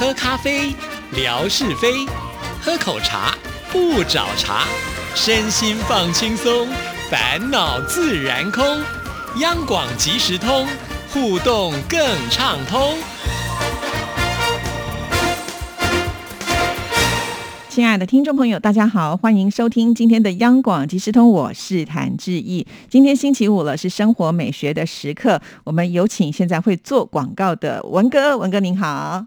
喝咖啡，聊是非；喝口茶，不找茬。身心放轻松，烦恼自然空。央广即时通，互动更畅通。亲爱的听众朋友，大家好，欢迎收听今天的央广即时通，我是谭志毅。今天星期五了，是生活美学的时刻，我们有请现在会做广告的文哥，文哥您好。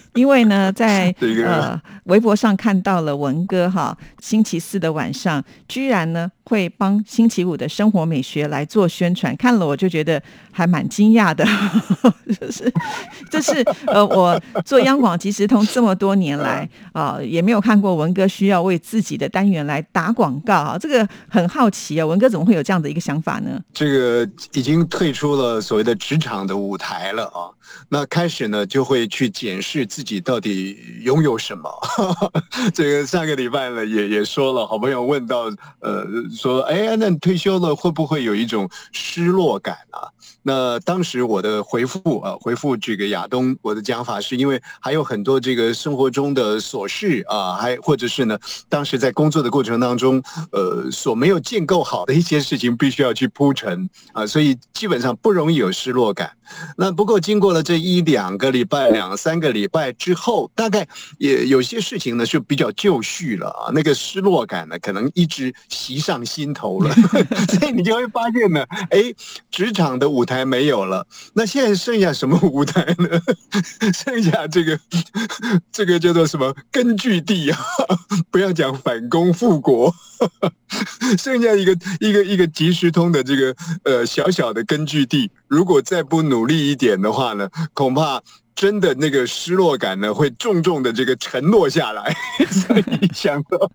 因为呢，在 呃微博上看到了文哥哈，星期四的晚上居然呢会帮星期五的生活美学来做宣传，看了我就觉得还蛮惊讶的，就是这是呃我做央广即时通这么多年来啊，也没有看过文哥需要为自己的单元来打广告啊，这个很好奇啊，文哥怎么会有这样的一个想法呢？这个已经退出了所谓的职场的舞台了啊，那开始呢就会去检视自。自己到底拥有什么？这个上个礼拜呢，也也说了，好朋友问到，呃，说，哎，那你退休了会不会有一种失落感啊？那当时我的回复啊，回复这个亚东，我的讲法是因为还有很多这个生活中的琐事啊，还或者是呢，当时在工作的过程当中，呃，所没有建构好的一些事情，必须要去铺陈啊，所以基本上不容易有失落感。那不过经过了这一两个礼拜、两三个礼拜之后，大概也有些事情呢是比较就绪了啊，那个失落感呢可能一直袭上心头了，所以你就会发现呢，哎，职场的舞台没有了，那现在剩下什么舞台呢？剩下这个这个叫做什么根据地啊？不要讲反攻复国，剩下一个一个一个即时通的这个呃小小的根据地，如果再不。努力一点的话呢，恐怕。真的那个失落感呢，会重重的这个沉落下来，所以想说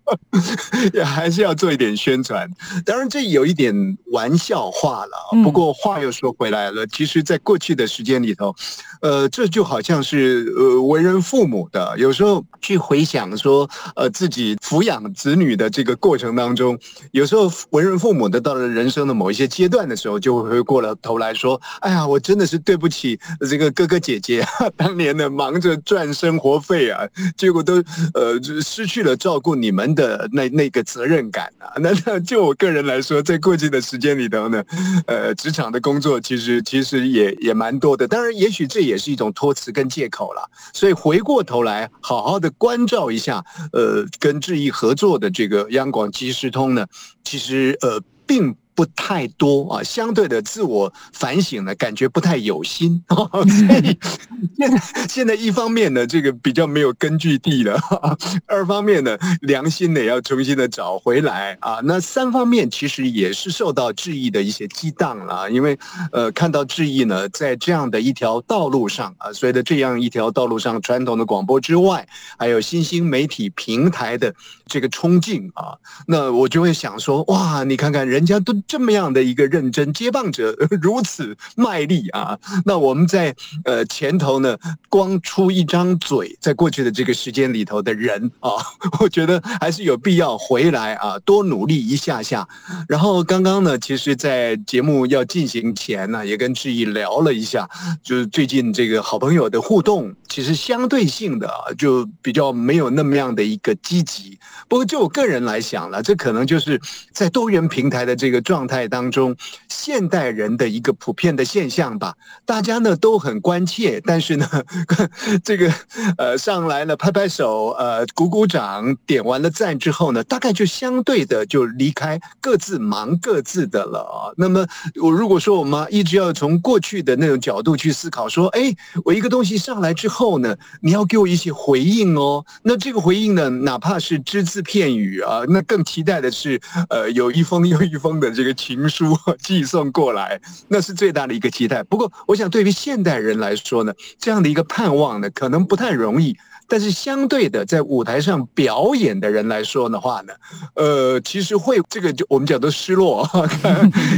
也还是要做一点宣传。当然这有一点玩笑话了，不过话又说回来了，其实，在过去的时间里头，呃，这就好像是呃为人父母的，有时候去回想说，呃，自己抚养子女的这个过程当中，有时候为人父母的到了人生的某一些阶段的时候，就会回过了头来说，哎呀，我真的是对不起这个哥哥姐姐。当年呢，忙着赚生活费啊，结果都呃失去了照顾你们的那那个责任感啊。那那就我个人来说，在过去的时间里头呢，呃，职场的工作其实其实也也蛮多的。当然，也许这也是一种托词跟借口了。所以回过头来，好好的关照一下，呃，跟智易合作的这个央广即时通呢，其实呃并。不太多啊，相对的自我反省呢，感觉不太有心。所 以现在现在一方面呢，这个比较没有根据地了；二方面呢，良心呢也要重新的找回来啊。那三方面其实也是受到质疑的一些激荡了，因为呃，看到质疑呢，在这样的一条道路上啊，随着这样一条道路上，传统的广播之外，还有新兴媒体平台的这个冲劲啊，那我就会想说，哇，你看看人家都。这么样的一个认真接棒者 如此卖力啊！那我们在呃前头呢，光出一张嘴，在过去的这个时间里头的人啊，我觉得还是有必要回来啊，多努力一下下。然后刚刚呢，其实，在节目要进行前呢，也跟志毅聊了一下，就是最近这个好朋友的互动，其实相对性的就比较没有那么样的一个积极。不过就我个人来想了，这可能就是在多元平台的这个状。状态当中，现代人的一个普遍的现象吧，大家呢都很关切，但是呢，这个呃上来了拍拍手，呃鼓鼓掌，点完了赞之后呢，大概就相对的就离开，各自忙各自的了啊。那么我如果说我们一直要从过去的那种角度去思考，说，哎，我一个东西上来之后呢，你要给我一些回应哦。那这个回应呢，哪怕是只字片语啊，那更期待的是，呃，有一封又一封的这。情书寄送过来，那是最大的一个期待。不过，我想对于现代人来说呢，这样的一个盼望呢，可能不太容易。但是相对的，在舞台上表演的人来说的话呢，呃，其实会这个就我们讲的失落。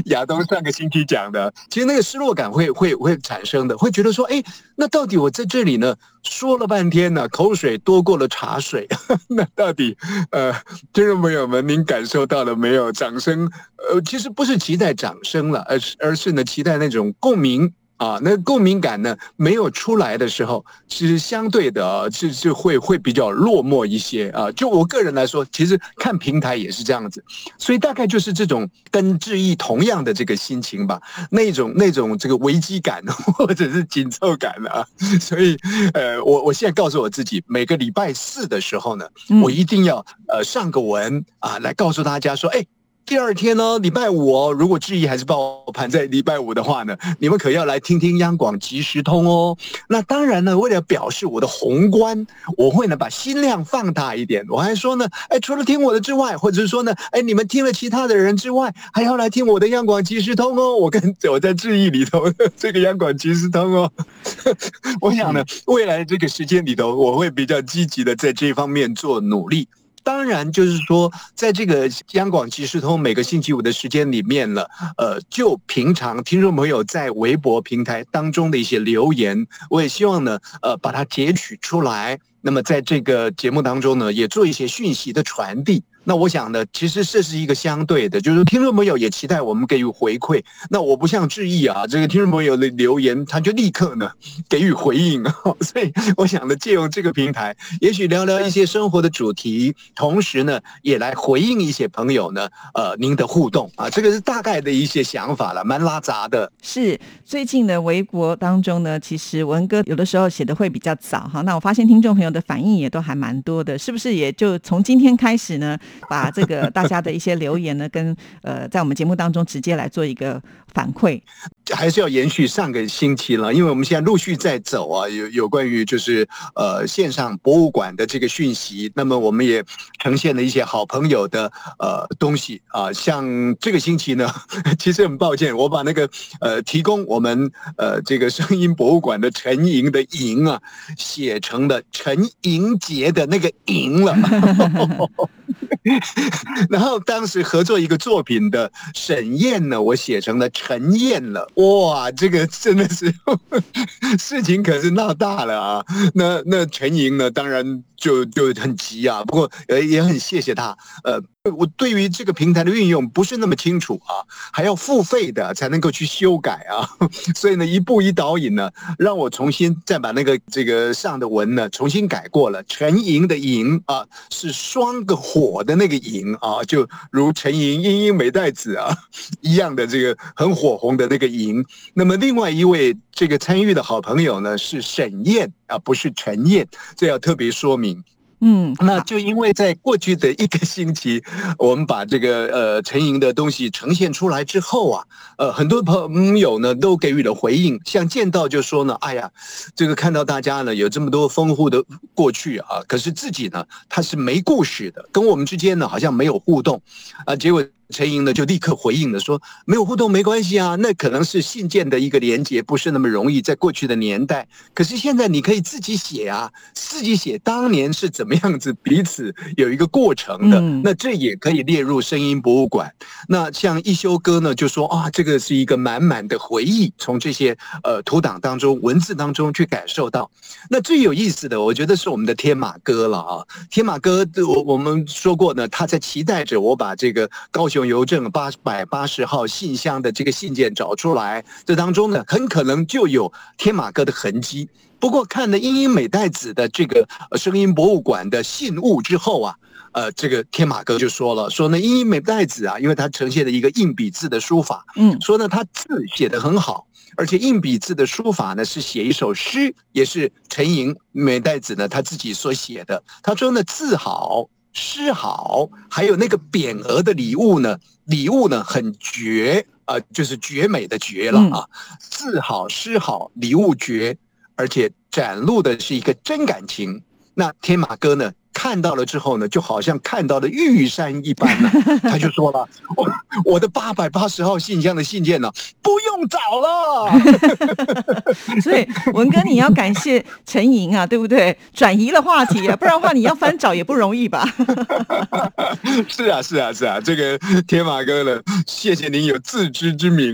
亚东上个星期讲的，其实那个失落感会会会产生的，会觉得说，哎，那到底我在这里呢说了半天呢，口水多过了茶水，那到底呃，听众朋友们，您感受到了没有？掌声，呃，其实不是期待掌声了，而是而是呢，期待那种共鸣。啊，那共鸣感呢没有出来的时候，其实相对的，是是会会比较落寞一些啊。就我个人来说，其实看平台也是这样子，所以大概就是这种跟志毅同样的这个心情吧，那种那种这个危机感 或者是紧凑感啊。所以，呃，我我现在告诉我自己，每个礼拜四的时候呢，我一定要呃上个文啊，来告诉大家说，哎。第二天呢，礼拜五哦，如果质疑还是爆盘在礼拜五的话呢，你们可要来听听央广即时通哦。那当然呢，为了表示我的宏观，我会呢把心量放大一点。我还说呢，哎，除了听我的之外，或者是说呢，哎，你们听了其他的人之外，还要来听我的央广即时通哦。我跟我在质疑里头 这个央广即时通哦，我想呢，未来这个时间里头，我会比较积极的在这方面做努力。当然，就是说，在这个央广即时通每个星期五的时间里面呢，呃，就平常听众朋友在微博平台当中的一些留言，我也希望呢，呃，把它截取出来。那么在这个节目当中呢，也做一些讯息的传递。那我想呢，其实这是一个相对的，就是听众朋友也期待我们给予回馈。那我不像志毅啊，这个听众朋友的留言，他就立刻呢给予回应。所以我想呢，借用这个平台，也许聊聊一些生活的主题，同时呢，也来回应一些朋友呢，呃，您的互动啊，这个是大概的一些想法了，蛮拉杂的。是最近的微博当中呢，其实文哥有的时候写的会比较早哈。那我发现听众朋友的反应也都还蛮多的，是不是？也就从今天开始呢？把这个大家的一些留言呢，跟呃，在我们节目当中直接来做一个反馈，还是要延续上个星期了，因为我们现在陆续在走啊，有有关于就是呃线上博物馆的这个讯息，那么我们也呈现了一些好朋友的呃东西啊，像这个星期呢，其实很抱歉，我把那个呃提供我们呃这个声音博物馆的陈莹的莹啊，写成了陈莹杰的那个莹了。然后当时合作一个作品的沈燕呢，我写成了陈燕了。哇，这个真的是 事情可是闹大了啊！那那陈莹呢，当然。就就很急啊，不过呃也很谢谢他。呃，我对于这个平台的运用不是那么清楚啊，还要付费的才能够去修改啊，所以呢一步一导引呢，让我重新再把那个这个上的文呢重新改过了。陈莹的莹啊是双个火的那个莹啊，就如陈莹英英美代子啊一样的这个很火红的那个莹。那么另外一位这个参与的好朋友呢是沈燕。啊，不是陈燕，这要特别说明。嗯，那就因为在过去的一个星期，我们把这个呃陈莹的东西呈现出来之后啊，呃，很多朋友呢都给予了回应，像见到就说呢，哎呀，这个看到大家呢有这么多丰富的过去啊，可是自己呢他是没故事的，跟我们之间呢好像没有互动啊，结果。陈莹呢就立刻回应了，说没有互动没关系啊，那可能是信件的一个连接，不是那么容易。在过去的年代，可是现在你可以自己写啊，自己写当年是怎么样子，彼此有一个过程的，那这也可以列入声音博物馆。那像一休哥呢就说啊，这个是一个满满的回忆，从这些呃图档当中、文字当中去感受到。那最有意思的，我觉得是我们的天马哥了啊，天马哥，我我们说过呢，他在期待着我把这个高雄。邮政八百八十号信箱的这个信件找出来，这当中呢，很可能就有天马哥的痕迹。不过看了英英美代子的这个声音博物馆的信物之后啊，呃，这个天马哥就说了，说呢，英英美代子啊，因为他呈现了一个硬笔字的书法，嗯，说呢，他字写得很好，而且硬笔字的书法呢是写一首诗，也是陈莹美代子呢他自己所写的。他说呢，字好。诗好，还有那个匾额的礼物呢？礼物呢很绝啊，就是绝美的绝了啊！字好，诗好，礼物绝，而且展露的是一个真感情。那天马哥呢？看到了之后呢，就好像看到了玉山一般呢。他就说了：“ 我我的八百八十号信箱的信件呢，不用找了。”所以文哥，你要感谢陈莹啊，对不对？转移了话题啊，不然的话你要翻找也不容易吧？是啊，是啊，是啊，这个天马哥呢，谢谢您有自知之明。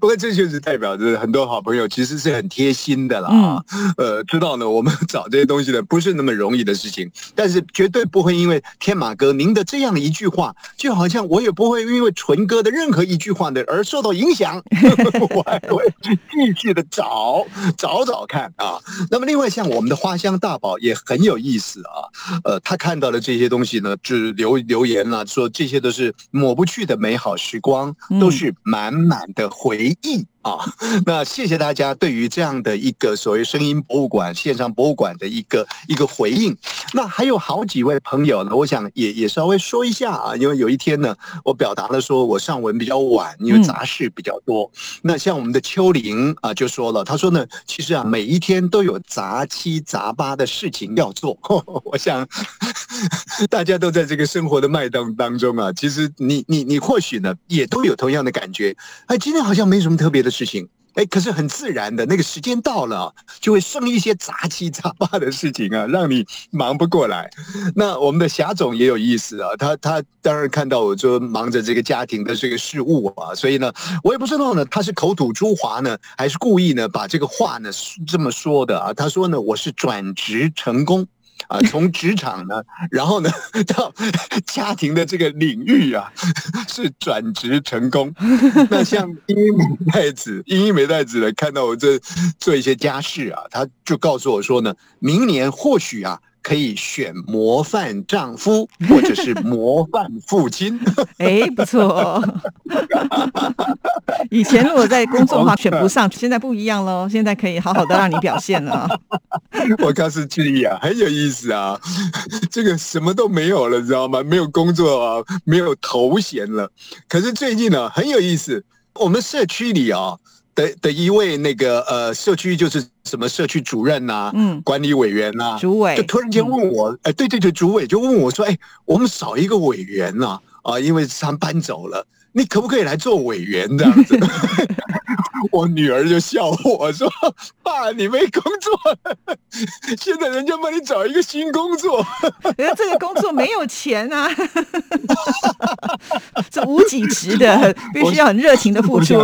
不过这就是代表着很多好朋友其实是很贴心的啦啊。呃，知道呢，我们找这些东西呢不是那么容易的事情，但是绝对不会因为天马哥您的这样一句话，就好像我也不会因为纯哥的任何一句话呢而受到影响，我还会继续的找找找看啊。那么另外像我们的花香大宝也很有意思啊，呃，他看到了这些东西呢，就是留留言了，说这些都是抹不去的美好时光，都是满满的回忆。啊，那谢谢大家对于这样的一个所谓声音博物馆、线上博物馆的一个一个回应。那还有好几位朋友呢，我想也也稍微说一下啊，因为有一天呢，我表达了说我上文比较晚，因为杂事比较多。那像我们的秋玲啊，就说了，他说呢，其实啊，每一天都有杂七杂八的事情要做。我想 大家都在这个生活的脉动当中啊，其实你你你或许呢也都有同样的感觉。哎，今天好像没什么特别的。事情，哎，可是很自然的，那个时间到了，就会生一些杂七杂八的事情啊，让你忙不过来。那我们的霞总也有意思啊，他他当然看到我就忙着这个家庭的这个事务啊，所以呢，我也不知道呢，他是口吐珠华呢，还是故意呢把这个话呢这么说的啊？他说呢，我是转职成功。啊，从职场呢，然后呢，到家庭的这个领域啊，是转职成功。那像英美太子，英美太子呢，看到我这做一些家事啊，他就告诉我说呢，明年或许啊。可以选模范丈夫，或者是模范父亲。哎，不错。以前如果在工作的话选不上，现在不一样喽。现在可以好好的让你表现了。我告诉志毅啊，很有意思啊。这个什么都没有了，知道吗？没有工作啊，没有头衔了。可是最近呢，很有意思。我们社区里啊。的的一位那个呃社区就是什么社区主任呐，嗯，管理委员呐，主委就突然间问我，哎，对对对，主委就问我说，哎，我们少一个委员呐，啊，因为他搬走了，你可不可以来做委员这样子？我女儿就笑我说：“爸，你没工作，现在人家帮你找一个新工作，人家这个工作没有钱啊，这无几值的，必须要很热情的付出。”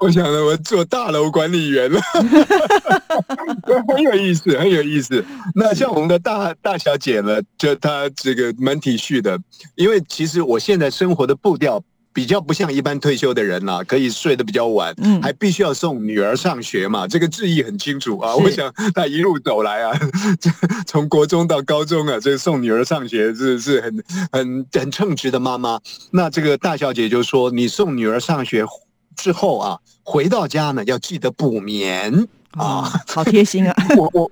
我想呢，我做大楼管理员了，很有意思，很有意思。那像我们的大大小姐呢，就她这个蛮体恤的，因为其实我现在生活的步调。比较不像一般退休的人呐，可以睡得比较晚，嗯，还必须要送女儿上学嘛，这个志意很清楚啊。我想他一路走来啊，从国中到高中啊，这个送女儿上学是是很很很称职的妈妈。那这个大小姐就说：“你送女儿上学之后啊，回到家呢要记得补眠啊，好贴心啊。”我我。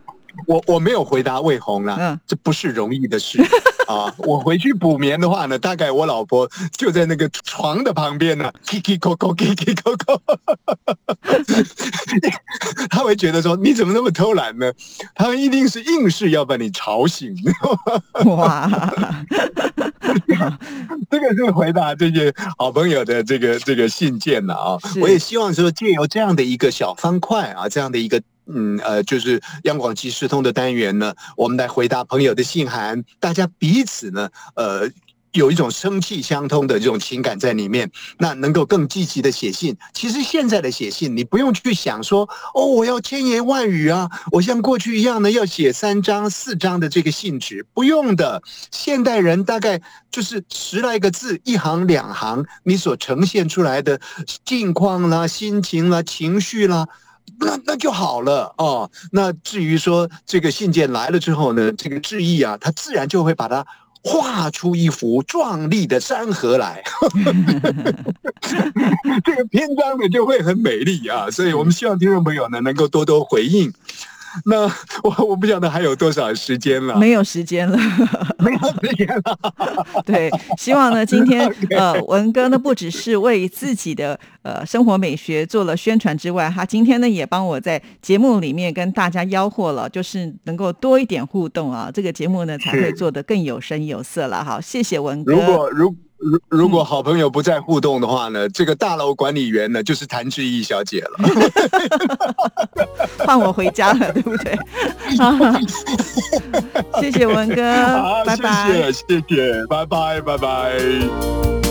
我我没有回答魏红了，这不是容易的事 啊！我回去补眠的话呢，大概我老婆就在那个床的旁边呢，kiki koko kiki koko，他会觉得说你怎么那么偷懒呢？他们一定是硬是要把你吵醒。哇，这个是回答这些好朋友的这个这个信件了啊！我也希望说借由这样的一个小方块啊，这样的一个。嗯呃，就是央广即时通的单元呢，我们来回答朋友的信函，大家彼此呢，呃，有一种生气相通的这种情感在里面，那能够更积极的写信。其实现在的写信，你不用去想说，哦，我要千言万语啊，我像过去一样呢，要写三张四张的这个信纸，不用的。现代人大概就是十来个字，一行两行，你所呈现出来的境况啦、心情啦、情绪啦。那那就好了哦。那至于说这个信件来了之后呢，这个致意啊，他自然就会把它画出一幅壮丽的山河来，这个篇章呢就会很美丽啊。所以我们希望听众朋友呢能够多多回应。那我我不晓得还有多少时间了，没有时间了，没有时间了。对，希望呢，今天呃，文哥呢不只是为自己的呃生活美学做了宣传之外，他今天呢也帮我在节目里面跟大家吆喝了，就是能够多一点互动啊，这个节目呢才会做得更有声有色了。好，谢谢文哥。如果如如如果好朋友不再互动的话呢，这个大楼管理员呢就是谭志毅小姐了，换我回家了，对不对？谢谢文哥，拜拜，谢谢，谢谢，拜拜，拜拜。